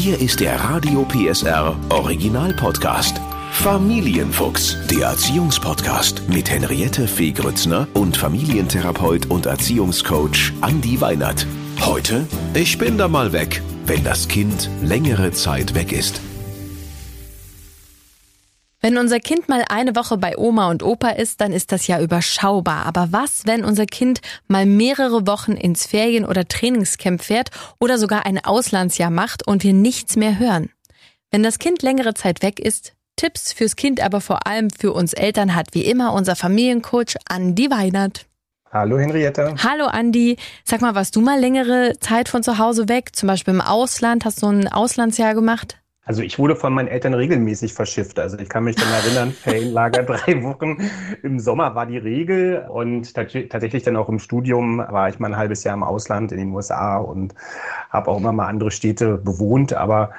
Hier ist der Radio PSR Original Podcast. Familienfuchs, der Erziehungspodcast mit Henriette Fee Grützner und Familientherapeut und Erziehungscoach Andi Weinert. Heute, ich bin da mal weg, wenn das Kind längere Zeit weg ist. Wenn unser Kind mal eine Woche bei Oma und Opa ist, dann ist das ja überschaubar. Aber was, wenn unser Kind mal mehrere Wochen ins Ferien- oder Trainingscamp fährt oder sogar ein Auslandsjahr macht und wir nichts mehr hören? Wenn das Kind längere Zeit weg ist, Tipps fürs Kind, aber vor allem für uns Eltern hat wie immer unser Familiencoach Andi Weinert. Hallo Henriette. Hallo Andi. Sag mal, warst du mal längere Zeit von zu Hause weg? Zum Beispiel im Ausland? Hast du ein Auslandsjahr gemacht? Also ich wurde von meinen Eltern regelmäßig verschifft. Also ich kann mich dann erinnern, Ferienlager drei Wochen im Sommer war die Regel und tatsächlich dann auch im Studium war ich mal ein halbes Jahr im Ausland in den USA und habe auch immer mal andere Städte bewohnt. Aber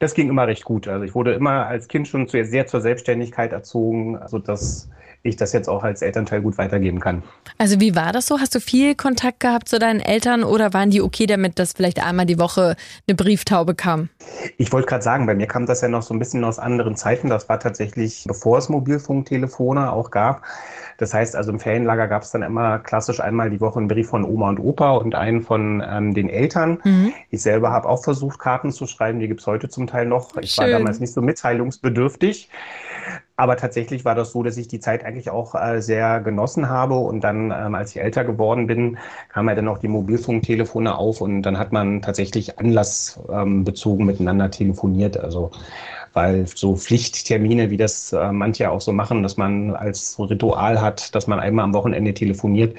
das ging immer recht gut. Also ich wurde immer als Kind schon sehr zur Selbstständigkeit erzogen, also dass ich das jetzt auch als Elternteil gut weitergeben kann. Also wie war das so? Hast du viel Kontakt gehabt zu deinen Eltern oder waren die okay damit, dass vielleicht einmal die Woche eine Brieftaube kam? Ich wollte gerade sagen, bei mir kam das ja noch so ein bisschen aus anderen Zeiten. Das war tatsächlich, bevor es Mobilfunktelefone auch gab. Das heißt also im Ferienlager gab es dann immer klassisch einmal die Woche einen Brief von Oma und Opa und einen von ähm, den Eltern. Mhm. Ich selber habe auch versucht, Karten zu schreiben. Die gibt es heute zum Teil noch. Ich Schön. war damals nicht so mitteilungsbedürftig. Aber tatsächlich war das so, dass ich die Zeit eigentlich auch äh, sehr genossen habe. Und dann, ähm, als ich älter geworden bin, kamen ja dann auch die Mobilfunktelefone auf und dann hat man tatsächlich anlassbezogen ähm, miteinander telefoniert. Also weil so Pflichttermine, wie das äh, manche auch so machen, dass man als Ritual hat, dass man einmal am Wochenende telefoniert,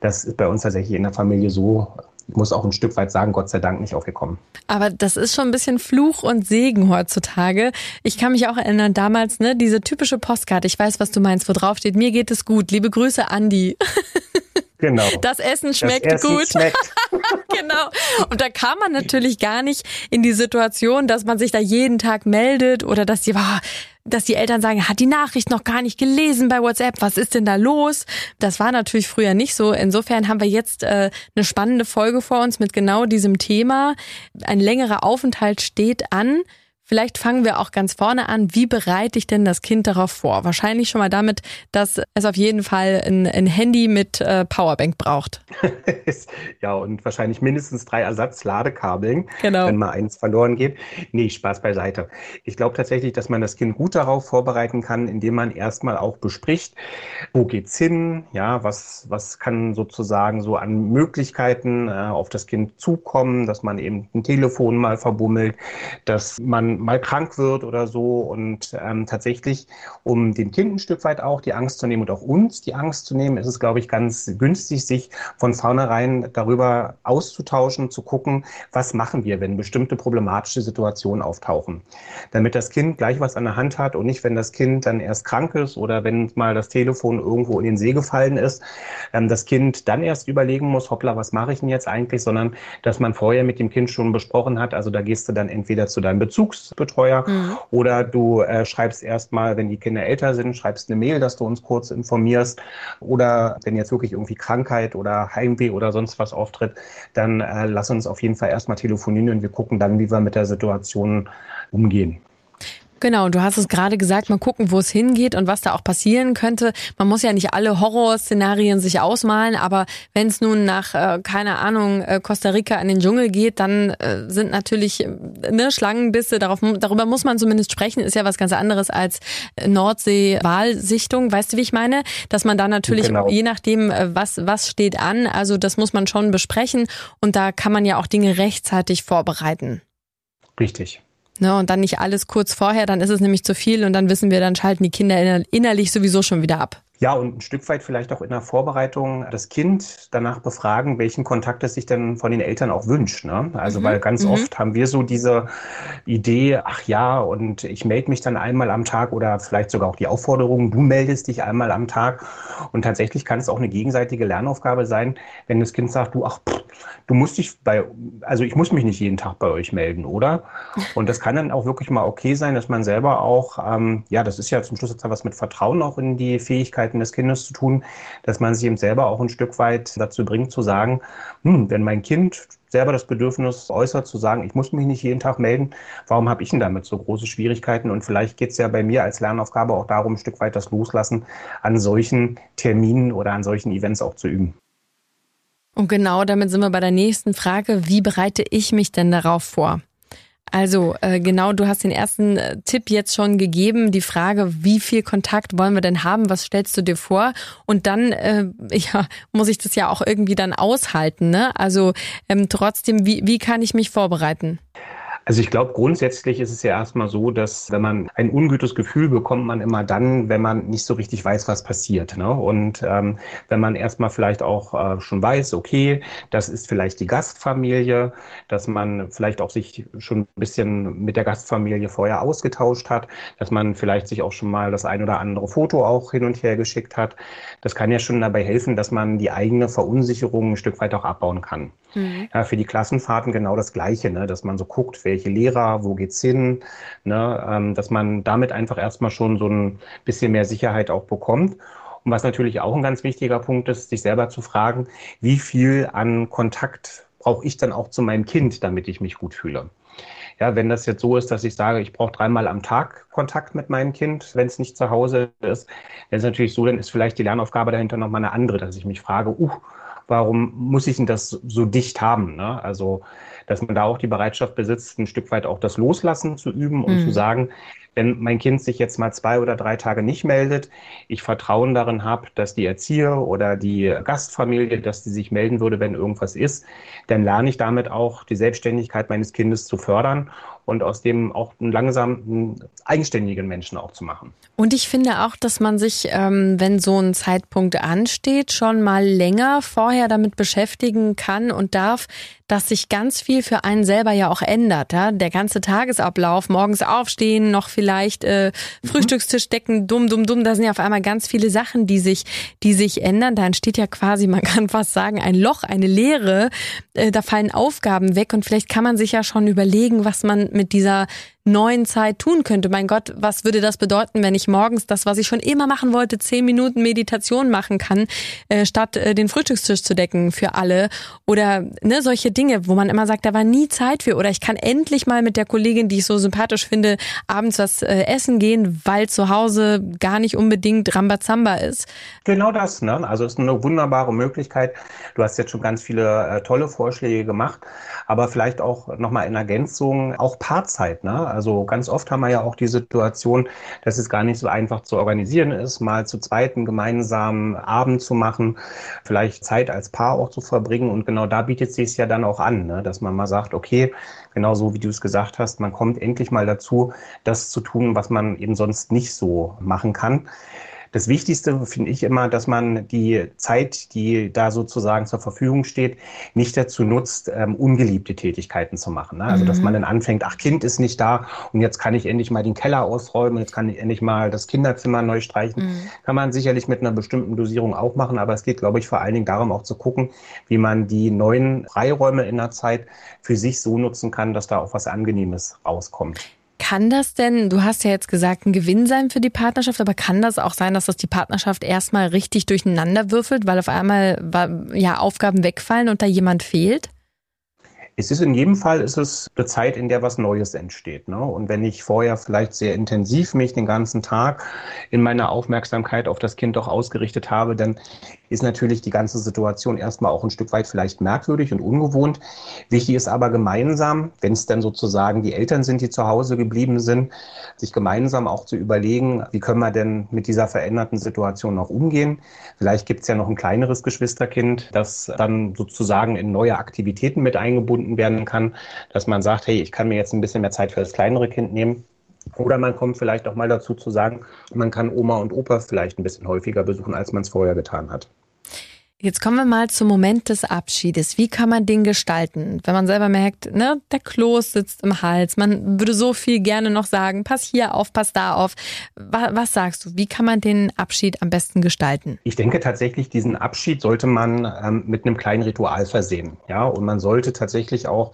das ist bei uns tatsächlich in der Familie so muss auch ein Stück weit sagen, Gott sei Dank nicht aufgekommen. Aber das ist schon ein bisschen Fluch und Segen heutzutage. Ich kann mich auch erinnern, damals, ne, diese typische Postkarte, ich weiß, was du meinst, wo drauf steht, mir geht es gut, liebe Grüße, Andi. Genau. Das Essen schmeckt das Essen gut. Schmeckt. genau. Und da kam man natürlich gar nicht in die Situation, dass man sich da jeden Tag meldet oder dass die, dass die Eltern sagen, hat die Nachricht noch gar nicht gelesen bei WhatsApp, was ist denn da los? Das war natürlich früher nicht so. Insofern haben wir jetzt äh, eine spannende Folge vor uns mit genau diesem Thema. Ein längerer Aufenthalt steht an. Vielleicht fangen wir auch ganz vorne an. Wie bereite ich denn das Kind darauf vor? Wahrscheinlich schon mal damit, dass es auf jeden Fall ein, ein Handy mit äh, Powerbank braucht. ja, und wahrscheinlich mindestens drei Ersatzladekabeln, genau. wenn mal eins verloren geht. Nee, Spaß beiseite. Ich glaube tatsächlich, dass man das Kind gut darauf vorbereiten kann, indem man erstmal auch bespricht, wo geht's hin? Ja, was, was kann sozusagen so an Möglichkeiten äh, auf das Kind zukommen, dass man eben ein Telefon mal verbummelt, dass man mal krank wird oder so. Und ähm, tatsächlich, um dem Kind ein Stück weit auch die Angst zu nehmen und auch uns die Angst zu nehmen, ist es, glaube ich, ganz günstig, sich von vornherein darüber auszutauschen, zu gucken, was machen wir, wenn bestimmte problematische Situationen auftauchen. Damit das Kind gleich was an der Hand hat und nicht, wenn das Kind dann erst krank ist oder wenn mal das Telefon irgendwo in den See gefallen ist, ähm, das Kind dann erst überlegen muss, hoppla, was mache ich denn jetzt eigentlich, sondern dass man vorher mit dem Kind schon besprochen hat, also da gehst du dann entweder zu deinem Bezugs Betreuer. Mhm. Oder du äh, schreibst erstmal, wenn die Kinder älter sind, schreibst eine Mail, dass du uns kurz informierst. Oder wenn jetzt wirklich irgendwie Krankheit oder Heimweh oder sonst was auftritt, dann äh, lass uns auf jeden Fall erstmal telefonieren und wir gucken dann, wie wir mit der Situation umgehen. Genau, und du hast es gerade gesagt, mal gucken, wo es hingeht und was da auch passieren könnte. Man muss ja nicht alle Horrorszenarien sich ausmalen, aber wenn es nun nach, äh, keine Ahnung, äh, Costa Rica in den Dschungel geht, dann äh, sind natürlich äh, ne, Schlangenbisse, darauf, darüber muss man zumindest sprechen, ist ja was ganz anderes als Nordsee-Wahlsichtung. Weißt du, wie ich meine? Dass man da natürlich, genau. je nachdem, äh, was, was steht an, also das muss man schon besprechen und da kann man ja auch Dinge rechtzeitig vorbereiten. Richtig. Ne, und dann nicht alles kurz vorher, dann ist es nämlich zu viel und dann wissen wir, dann schalten die Kinder innerlich sowieso schon wieder ab. Ja, und ein Stück weit vielleicht auch in der Vorbereitung das Kind danach befragen, welchen Kontakt es sich denn von den Eltern auch wünscht. Ne? Also, mhm. weil ganz mhm. oft haben wir so diese Idee, ach ja, und ich melde mich dann einmal am Tag oder vielleicht sogar auch die Aufforderung, du meldest dich einmal am Tag. Und tatsächlich kann es auch eine gegenseitige Lernaufgabe sein, wenn das Kind sagt, du, ach, pff, du musst dich bei, also ich muss mich nicht jeden Tag bei euch melden, oder? Und das kann dann auch wirklich mal okay sein, dass man selber auch, ähm, ja, das ist ja zum Schluss jetzt was mit Vertrauen auch in die Fähigkeit Selbstständigkeiten des Kindes zu tun, dass man sich eben selber auch ein Stück weit dazu bringt zu sagen, hm, wenn mein Kind selber das Bedürfnis äußert, zu sagen, ich muss mich nicht jeden Tag melden, warum habe ich denn damit so große Schwierigkeiten? Und vielleicht geht es ja bei mir als Lernaufgabe auch darum, ein Stück weit das Loslassen an solchen Terminen oder an solchen Events auch zu üben. Und genau damit sind wir bei der nächsten Frage. Wie bereite ich mich denn darauf vor? Also äh, genau, du hast den ersten äh, Tipp jetzt schon gegeben, die Frage, wie viel Kontakt wollen wir denn haben, was stellst du dir vor? Und dann äh, ja, muss ich das ja auch irgendwie dann aushalten. Ne? Also ähm, trotzdem, wie, wie kann ich mich vorbereiten? Also ich glaube, grundsätzlich ist es ja erstmal so, dass wenn man ein ungutes Gefühl bekommt, man immer dann, wenn man nicht so richtig weiß, was passiert. Ne? Und ähm, wenn man erstmal vielleicht auch äh, schon weiß, okay, das ist vielleicht die Gastfamilie, dass man vielleicht auch sich schon ein bisschen mit der Gastfamilie vorher ausgetauscht hat, dass man vielleicht sich auch schon mal das ein oder andere Foto auch hin und her geschickt hat. Das kann ja schon dabei helfen, dass man die eigene Verunsicherung ein Stück weit auch abbauen kann. Mhm. Ja, für die Klassenfahrten genau das Gleiche, ne? dass man so guckt, welche Lehrer, wo geht's hin, ne? Ähm, dass man damit einfach erstmal schon so ein bisschen mehr Sicherheit auch bekommt. Und was natürlich auch ein ganz wichtiger Punkt ist, sich selber zu fragen, wie viel an Kontakt brauche ich dann auch zu meinem Kind, damit ich mich gut fühle. Ja, wenn das jetzt so ist, dass ich sage, ich brauche dreimal am Tag Kontakt mit meinem Kind, wenn es nicht zu Hause ist, dann ist natürlich so, dann ist vielleicht die Lernaufgabe dahinter nochmal eine andere, dass ich mich frage, uh, warum muss ich denn das so dicht haben? Ne? Also, dass man da auch die Bereitschaft besitzt, ein Stück weit auch das Loslassen zu üben und mhm. zu sagen, wenn mein Kind sich jetzt mal zwei oder drei Tage nicht meldet, ich Vertrauen darin habe, dass die Erzieher oder die Gastfamilie, dass die sich melden würde, wenn irgendwas ist, dann lerne ich damit auch die Selbstständigkeit meines Kindes zu fördern und aus dem auch einen langsamen, eigenständigen Menschen auch zu machen. Und ich finde auch, dass man sich, ähm, wenn so ein Zeitpunkt ansteht, schon mal länger vorher damit beschäftigen kann und darf, dass sich ganz viel für einen selber ja auch ändert. Ja? Der ganze Tagesablauf, morgens aufstehen, noch vielleicht äh, mhm. Frühstückstisch decken, dumm, dumm, dumm, da sind ja auf einmal ganz viele Sachen, die sich, die sich ändern. Da entsteht ja quasi, man kann fast sagen, ein Loch, eine Leere. Äh, da fallen Aufgaben weg und vielleicht kann man sich ja schon überlegen, was man mit dieser neuen Zeit tun könnte. Mein Gott, was würde das bedeuten, wenn ich morgens das, was ich schon immer machen wollte, zehn Minuten Meditation machen kann, äh, statt äh, den Frühstückstisch zu decken für alle oder ne, solche Dinge, wo man immer sagt, da war nie Zeit für oder ich kann endlich mal mit der Kollegin, die ich so sympathisch finde, abends was äh, essen gehen, weil zu Hause gar nicht unbedingt Rambazamba ist. Genau das, ne? Also ist eine wunderbare Möglichkeit. Du hast jetzt schon ganz viele äh, tolle Vorschläge gemacht, aber vielleicht auch nochmal in Ergänzung auch Paarzeit, ne? Also ganz oft haben wir ja auch die Situation, dass es gar nicht so einfach zu organisieren ist, mal zu zweiten gemeinsamen Abend zu machen, vielleicht Zeit als Paar auch zu verbringen. Und genau da bietet sich es ja dann auch an, ne? dass man mal sagt, okay, genau so wie du es gesagt hast, man kommt endlich mal dazu, das zu tun, was man eben sonst nicht so machen kann. Das Wichtigste finde ich immer, dass man die Zeit, die da sozusagen zur Verfügung steht, nicht dazu nutzt, ähm, ungeliebte Tätigkeiten zu machen. Ne? Also, mhm. dass man dann anfängt, ach, Kind ist nicht da und jetzt kann ich endlich mal den Keller ausräumen, jetzt kann ich endlich mal das Kinderzimmer neu streichen. Mhm. Kann man sicherlich mit einer bestimmten Dosierung auch machen, aber es geht, glaube ich, vor allen Dingen darum, auch zu gucken, wie man die neuen Freiräume in der Zeit für sich so nutzen kann, dass da auch was Angenehmes rauskommt. Kann das denn, du hast ja jetzt gesagt, ein Gewinn sein für die Partnerschaft, aber kann das auch sein, dass das die Partnerschaft erstmal richtig durcheinander würfelt, weil auf einmal ja Aufgaben wegfallen und da jemand fehlt? Es ist in jedem Fall ist es eine Zeit, in der was Neues entsteht. Ne? Und wenn ich vorher vielleicht sehr intensiv mich den ganzen Tag in meiner Aufmerksamkeit auf das Kind doch ausgerichtet habe, dann ist natürlich die ganze Situation erstmal auch ein Stück weit vielleicht merkwürdig und ungewohnt. Wichtig ist aber gemeinsam, wenn es dann sozusagen die Eltern sind, die zu Hause geblieben sind, sich gemeinsam auch zu überlegen, wie können wir denn mit dieser veränderten Situation noch umgehen. Vielleicht gibt es ja noch ein kleineres Geschwisterkind, das dann sozusagen in neue Aktivitäten mit eingebunden werden kann, dass man sagt, hey, ich kann mir jetzt ein bisschen mehr Zeit für das kleinere Kind nehmen. Oder man kommt vielleicht auch mal dazu zu sagen, man kann Oma und Opa vielleicht ein bisschen häufiger besuchen, als man es vorher getan hat. Jetzt kommen wir mal zum Moment des Abschiedes. Wie kann man den gestalten? Wenn man selber merkt, ne, der Kloß sitzt im Hals, man würde so viel gerne noch sagen, pass hier auf, pass da auf. Was, was sagst du? Wie kann man den Abschied am besten gestalten? Ich denke tatsächlich, diesen Abschied sollte man ähm, mit einem kleinen Ritual versehen. Ja, und man sollte tatsächlich auch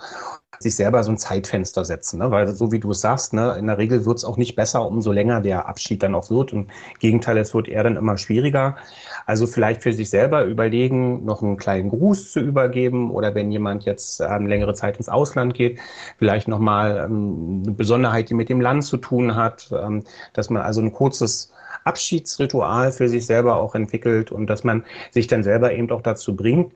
sich selber so ein Zeitfenster setzen, ne? weil so wie du es sagst, ne, in der Regel wird es auch nicht besser, umso länger der Abschied dann auch wird. Im Gegenteil, es wird eher dann immer schwieriger. Also vielleicht für sich selber überlegen, noch einen kleinen Gruß zu übergeben oder wenn jemand jetzt ähm, längere Zeit ins Ausland geht, vielleicht nochmal ähm, eine Besonderheit, die mit dem Land zu tun hat, ähm, dass man also ein kurzes Abschiedsritual für sich selber auch entwickelt und dass man sich dann selber eben auch dazu bringt,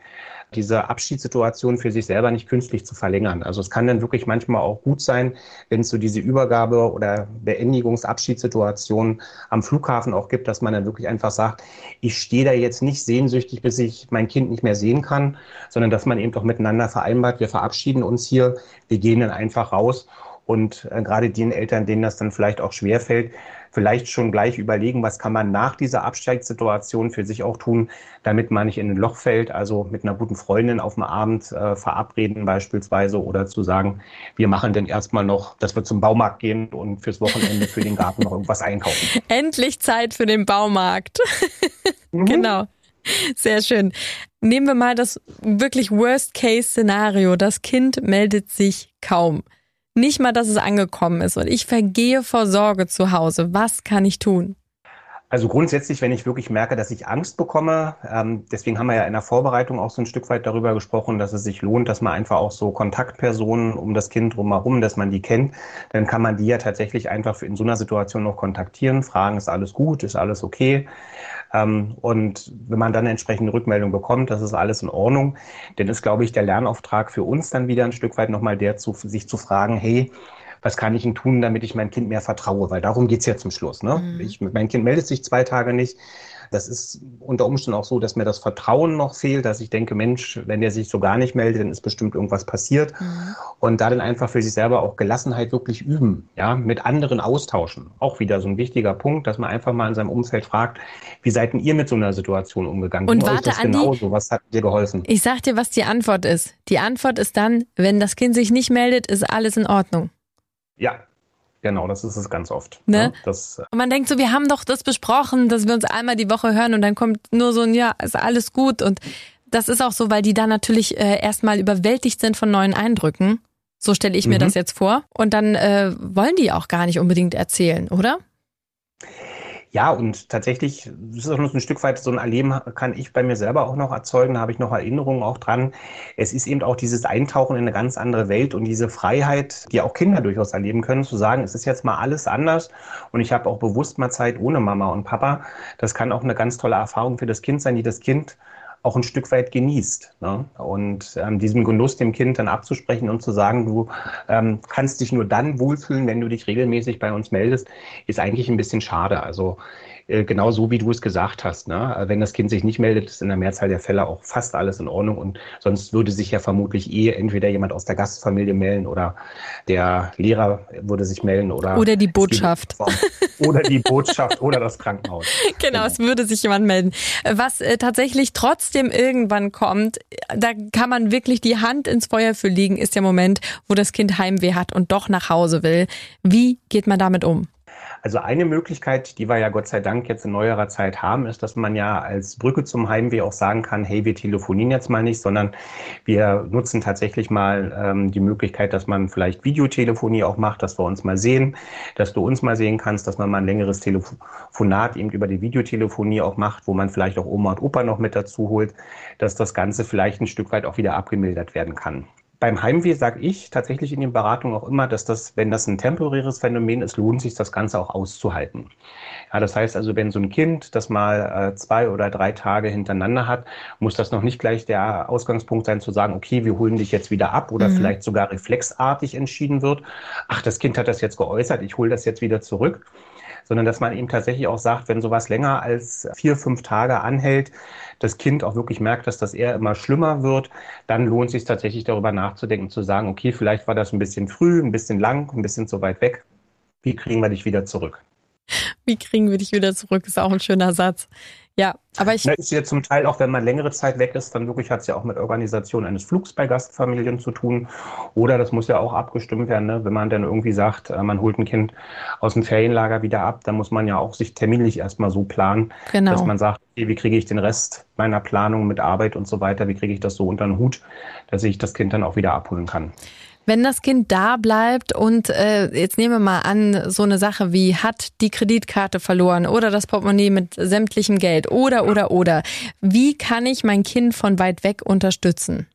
diese Abschiedssituation für sich selber nicht künstlich zu verlängern. Also es kann dann wirklich manchmal auch gut sein, wenn es so diese Übergabe oder Beendigungsabschiedssituation am Flughafen auch gibt, dass man dann wirklich einfach sagt, ich stehe da jetzt nicht sehnsüchtig, bis ich mein Kind nicht mehr sehen kann, sondern dass man eben doch miteinander vereinbart, wir verabschieden uns hier, wir gehen dann einfach raus und äh, gerade den Eltern, denen das dann vielleicht auch schwerfällt, vielleicht schon gleich überlegen, was kann man nach dieser Absteigssituation für sich auch tun, damit man nicht in ein Loch fällt, also mit einer guten Freundin auf dem Abend äh, verabreden beispielsweise oder zu sagen, wir machen denn erstmal noch, dass wir zum Baumarkt gehen und fürs Wochenende für den Garten noch irgendwas einkaufen. Endlich Zeit für den Baumarkt. mhm. Genau. Sehr schön. Nehmen wir mal das wirklich Worst-Case-Szenario. Das Kind meldet sich kaum. Nicht mal, dass es angekommen ist und ich vergehe vor Sorge zu Hause. Was kann ich tun? Also grundsätzlich, wenn ich wirklich merke, dass ich Angst bekomme, ähm, deswegen haben wir ja in der Vorbereitung auch so ein Stück weit darüber gesprochen, dass es sich lohnt, dass man einfach auch so Kontaktpersonen um das Kind drumherum, dass man die kennt, dann kann man die ja tatsächlich einfach in so einer Situation noch kontaktieren, fragen, ist alles gut, ist alles okay. Ähm, und wenn man dann entsprechende Rückmeldung bekommt, das ist alles in Ordnung, dann ist, glaube ich, der Lernauftrag für uns dann wieder ein Stück weit nochmal der, zu, sich zu fragen, hey, was kann ich denn tun, damit ich mein Kind mehr vertraue? Weil darum geht's ja zum Schluss. Ne? Mhm. Ich, mein Kind meldet sich zwei Tage nicht. Das ist unter Umständen auch so, dass mir das Vertrauen noch fehlt, dass ich denke, Mensch, wenn der sich so gar nicht meldet, dann ist bestimmt irgendwas passiert. Mhm. Und da dann einfach für sich selber auch Gelassenheit wirklich üben, ja, mit anderen austauschen. Auch wieder so ein wichtiger Punkt, dass man einfach mal in seinem Umfeld fragt, wie seid denn ihr mit so einer Situation umgegangen? Und warte, Andi, genauso? was hat dir geholfen? Ich sag dir, was die Antwort ist. Die Antwort ist dann, wenn das Kind sich nicht meldet, ist alles in Ordnung. Ja, Genau, das ist es ganz oft. Ne? ne? Das, äh, und man denkt so, wir haben doch das besprochen, dass wir uns einmal die Woche hören und dann kommt nur so ein Ja, ist alles gut. Und das ist auch so, weil die da natürlich äh, erstmal überwältigt sind von neuen Eindrücken. So stelle ich mir mhm. das jetzt vor. Und dann äh, wollen die auch gar nicht unbedingt erzählen, oder? Ja, und tatsächlich, das ist auch noch ein Stück weit so ein Erleben, kann ich bei mir selber auch noch erzeugen. Da habe ich noch Erinnerungen auch dran. Es ist eben auch dieses Eintauchen in eine ganz andere Welt und diese Freiheit, die auch Kinder durchaus erleben können, zu sagen, es ist jetzt mal alles anders und ich habe auch bewusst mal Zeit ohne Mama und Papa. Das kann auch eine ganz tolle Erfahrung für das Kind sein, die das Kind auch ein Stück weit genießt. Ne? Und ähm, diesem Genuss dem Kind dann abzusprechen und zu sagen, du ähm, kannst dich nur dann wohlfühlen, wenn du dich regelmäßig bei uns meldest, ist eigentlich ein bisschen schade. Also äh, genau so, wie du es gesagt hast. Ne? Wenn das Kind sich nicht meldet, ist in der Mehrzahl der Fälle auch fast alles in Ordnung und sonst würde sich ja vermutlich eh entweder jemand aus der Gastfamilie melden oder der Lehrer würde sich melden oder oder die Botschaft oder die Botschaft oder das Krankenhaus. Genau, genau, es würde sich jemand melden. Was äh, tatsächlich trotzdem irgendwann kommt, da kann man wirklich die Hand ins Feuer für legen, ist der Moment, wo das Kind Heimweh hat und doch nach Hause will. Wie geht man damit um? Also eine Möglichkeit, die wir ja Gott sei Dank jetzt in neuerer Zeit haben, ist, dass man ja als Brücke zum Heimweh auch sagen kann, hey, wir telefonieren jetzt mal nicht, sondern wir nutzen tatsächlich mal ähm, die Möglichkeit, dass man vielleicht Videotelefonie auch macht, dass wir uns mal sehen, dass du uns mal sehen kannst, dass man mal ein längeres Telefonat eben über die Videotelefonie auch macht, wo man vielleicht auch Oma und Opa noch mit dazu holt, dass das Ganze vielleicht ein Stück weit auch wieder abgemildert werden kann. Beim Heimweh sage ich tatsächlich in den Beratungen auch immer, dass das, wenn das ein temporäres Phänomen ist, lohnt sich das Ganze auch auszuhalten. Ja, das heißt also, wenn so ein Kind das mal äh, zwei oder drei Tage hintereinander hat, muss das noch nicht gleich der Ausgangspunkt sein zu sagen, okay, wir holen dich jetzt wieder ab oder mhm. vielleicht sogar reflexartig entschieden wird, ach, das Kind hat das jetzt geäußert, ich hole das jetzt wieder zurück sondern dass man eben tatsächlich auch sagt, wenn sowas länger als vier, fünf Tage anhält, das Kind auch wirklich merkt, dass das eher immer schlimmer wird, dann lohnt es sich tatsächlich darüber nachzudenken, zu sagen, okay, vielleicht war das ein bisschen früh, ein bisschen lang, ein bisschen zu weit weg. Wie kriegen wir dich wieder zurück? Wie kriegen wir dich wieder zurück? Ist auch ein schöner Satz. Ja, aber ich. Das ist ja zum Teil auch, wenn man längere Zeit weg ist, dann wirklich hat es ja auch mit Organisation eines Flugs bei Gastfamilien zu tun. Oder das muss ja auch abgestimmt werden, ne? wenn man dann irgendwie sagt, äh, man holt ein Kind aus dem Ferienlager wieder ab, dann muss man ja auch sich terminlich erstmal so planen, genau. dass man sagt, okay, wie kriege ich den Rest meiner Planung mit Arbeit und so weiter, wie kriege ich das so unter den Hut, dass ich das Kind dann auch wieder abholen kann. Wenn das Kind da bleibt und äh, jetzt nehmen wir mal an, so eine Sache wie hat die Kreditkarte verloren oder das Portemonnaie mit sämtlichem Geld oder oder oder. Wie kann ich mein Kind von weit weg unterstützen?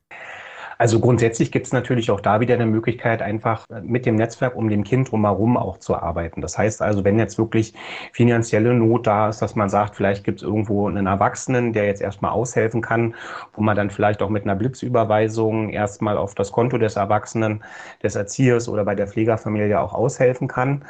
Also grundsätzlich gibt es natürlich auch da wieder eine Möglichkeit, einfach mit dem Netzwerk um dem Kind drumherum auch zu arbeiten. Das heißt also, wenn jetzt wirklich finanzielle Not da ist, dass man sagt, vielleicht gibt es irgendwo einen Erwachsenen, der jetzt erstmal aushelfen kann, wo man dann vielleicht auch mit einer Blitzüberweisung erstmal auf das Konto des Erwachsenen, des Erziehers oder bei der Pflegerfamilie auch aushelfen kann.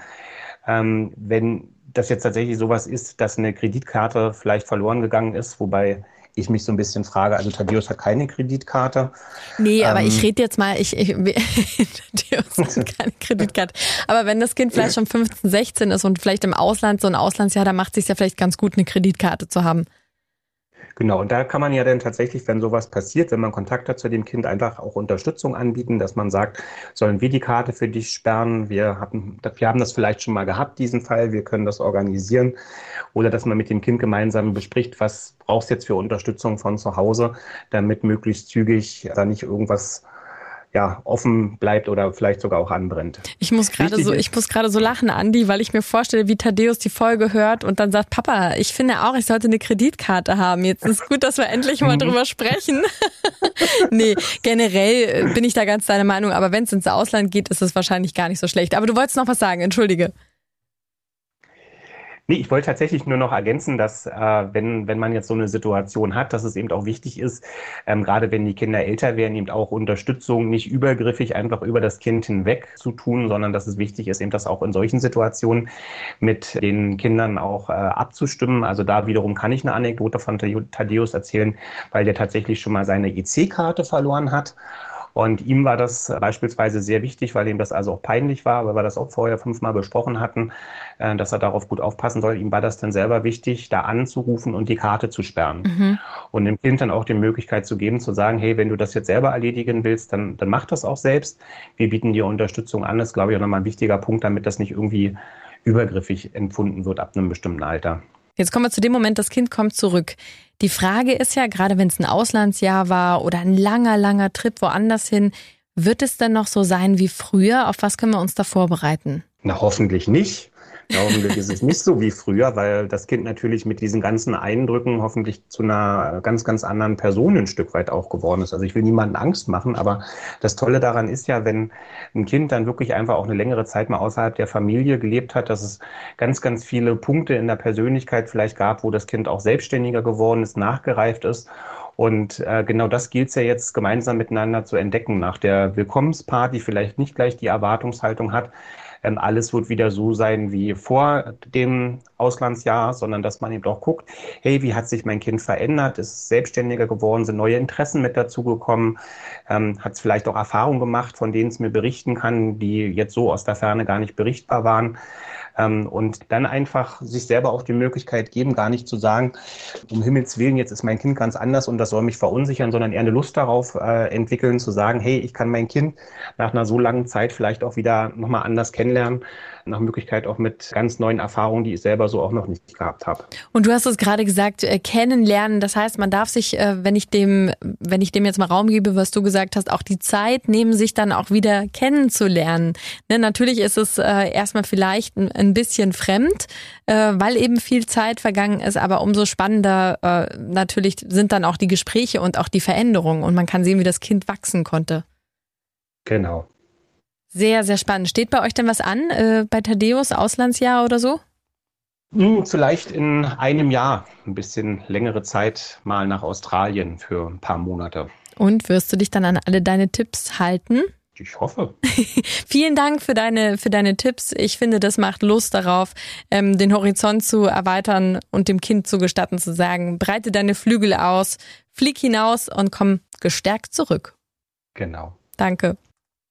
Ähm, wenn das jetzt tatsächlich sowas ist, dass eine Kreditkarte vielleicht verloren gegangen ist, wobei ich mich so ein bisschen frage, also Thaddeus hat keine Kreditkarte. Nee, aber ähm, ich rede jetzt mal, ich, ich Thaddeus hat keine Kreditkarte. Aber wenn das Kind vielleicht schon 15, 16 ist und vielleicht im Ausland, so ein Auslandsjahr, da macht es sich ja vielleicht ganz gut, eine Kreditkarte zu haben. Genau, und da kann man ja dann tatsächlich, wenn sowas passiert, wenn man Kontakt hat zu dem Kind, einfach auch Unterstützung anbieten, dass man sagt, sollen wir die Karte für dich sperren? Wir haben, wir haben das vielleicht schon mal gehabt, diesen Fall, wir können das organisieren. Oder dass man mit dem Kind gemeinsam bespricht, was brauchst du jetzt für Unterstützung von zu Hause, damit möglichst zügig da nicht irgendwas ja, offen bleibt oder vielleicht sogar auch anbrennt. Ich muss gerade so, ich muss gerade so lachen, Andi, weil ich mir vorstelle, wie Thaddeus die Folge hört und dann sagt, Papa, ich finde auch, ich sollte eine Kreditkarte haben. Jetzt ist gut, dass wir endlich mal drüber sprechen. nee, generell bin ich da ganz deiner Meinung, aber wenn es ins Ausland geht, ist es wahrscheinlich gar nicht so schlecht. Aber du wolltest noch was sagen, entschuldige. Nee, ich wollte tatsächlich nur noch ergänzen, dass äh, wenn, wenn man jetzt so eine Situation hat, dass es eben auch wichtig ist, ähm, gerade wenn die Kinder älter werden, eben auch Unterstützung nicht übergriffig einfach über das Kind hinweg zu tun, sondern dass es wichtig ist, eben das auch in solchen Situationen mit den Kindern auch äh, abzustimmen. Also da wiederum kann ich eine Anekdote von Thaddeus erzählen, weil der tatsächlich schon mal seine EC-Karte verloren hat. Und ihm war das beispielsweise sehr wichtig, weil ihm das also auch peinlich war, weil wir das auch vorher fünfmal besprochen hatten, äh, dass er darauf gut aufpassen soll. Ihm war das dann selber wichtig, da anzurufen und die Karte zu sperren. Mhm. Und dem Kind dann auch die Möglichkeit zu geben, zu sagen, hey, wenn du das jetzt selber erledigen willst, dann, dann mach das auch selbst. Wir bieten dir Unterstützung an. Das ist, glaube ich, auch nochmal ein wichtiger Punkt, damit das nicht irgendwie übergriffig empfunden wird ab einem bestimmten Alter. Jetzt kommen wir zu dem Moment, das Kind kommt zurück. Die Frage ist ja, gerade wenn es ein Auslandsjahr war oder ein langer, langer Trip woanders hin, wird es denn noch so sein wie früher? Auf was können wir uns da vorbereiten? Na, hoffentlich nicht. Ja, hoffentlich ist es nicht so wie früher, weil das Kind natürlich mit diesen ganzen Eindrücken hoffentlich zu einer ganz, ganz anderen Person ein Stück weit auch geworden ist. Also ich will niemanden Angst machen, aber das Tolle daran ist ja, wenn ein Kind dann wirklich einfach auch eine längere Zeit mal außerhalb der Familie gelebt hat, dass es ganz, ganz viele Punkte in der Persönlichkeit vielleicht gab, wo das Kind auch selbstständiger geworden ist, nachgereift ist. Und äh, genau das gilt es ja jetzt gemeinsam miteinander zu entdecken. Nach der Willkommensparty vielleicht nicht gleich die Erwartungshaltung hat, ähm, alles wird wieder so sein wie vor dem Auslandsjahr, sondern dass man eben auch guckt, hey, wie hat sich mein Kind verändert, ist selbstständiger geworden, sind neue Interessen mit dazugekommen, ähm, hat es vielleicht auch Erfahrungen gemacht, von denen es mir berichten kann, die jetzt so aus der Ferne gar nicht berichtbar waren. Ähm, und dann einfach sich selber auch die Möglichkeit geben, gar nicht zu sagen, um Himmels Willen, jetzt ist mein Kind ganz anders und das soll mich verunsichern, sondern eher eine Lust darauf äh, entwickeln, zu sagen, hey, ich kann mein Kind nach einer so langen Zeit vielleicht auch wieder nochmal anders kennenlernen nach Möglichkeit auch mit ganz neuen Erfahrungen, die ich selber so auch noch nicht gehabt habe. Und du hast es gerade gesagt, äh, kennenlernen. Das heißt, man darf sich, äh, wenn ich dem, wenn ich dem jetzt mal Raum gebe, was du gesagt hast, auch die Zeit nehmen, sich dann auch wieder kennenzulernen. Ne, natürlich ist es äh, erstmal vielleicht ein, ein bisschen fremd, äh, weil eben viel Zeit vergangen ist, aber umso spannender äh, natürlich sind dann auch die Gespräche und auch die Veränderungen und man kann sehen, wie das Kind wachsen konnte. Genau. Sehr, sehr spannend. Steht bei euch denn was an, äh, bei Thaddeus, Auslandsjahr oder so? Hm, vielleicht in einem Jahr, ein bisschen längere Zeit mal nach Australien für ein paar Monate. Und wirst du dich dann an alle deine Tipps halten? Ich hoffe. Vielen Dank für deine, für deine Tipps. Ich finde, das macht Lust darauf, ähm, den Horizont zu erweitern und dem Kind zu gestatten, zu sagen, breite deine Flügel aus, flieg hinaus und komm gestärkt zurück. Genau. Danke.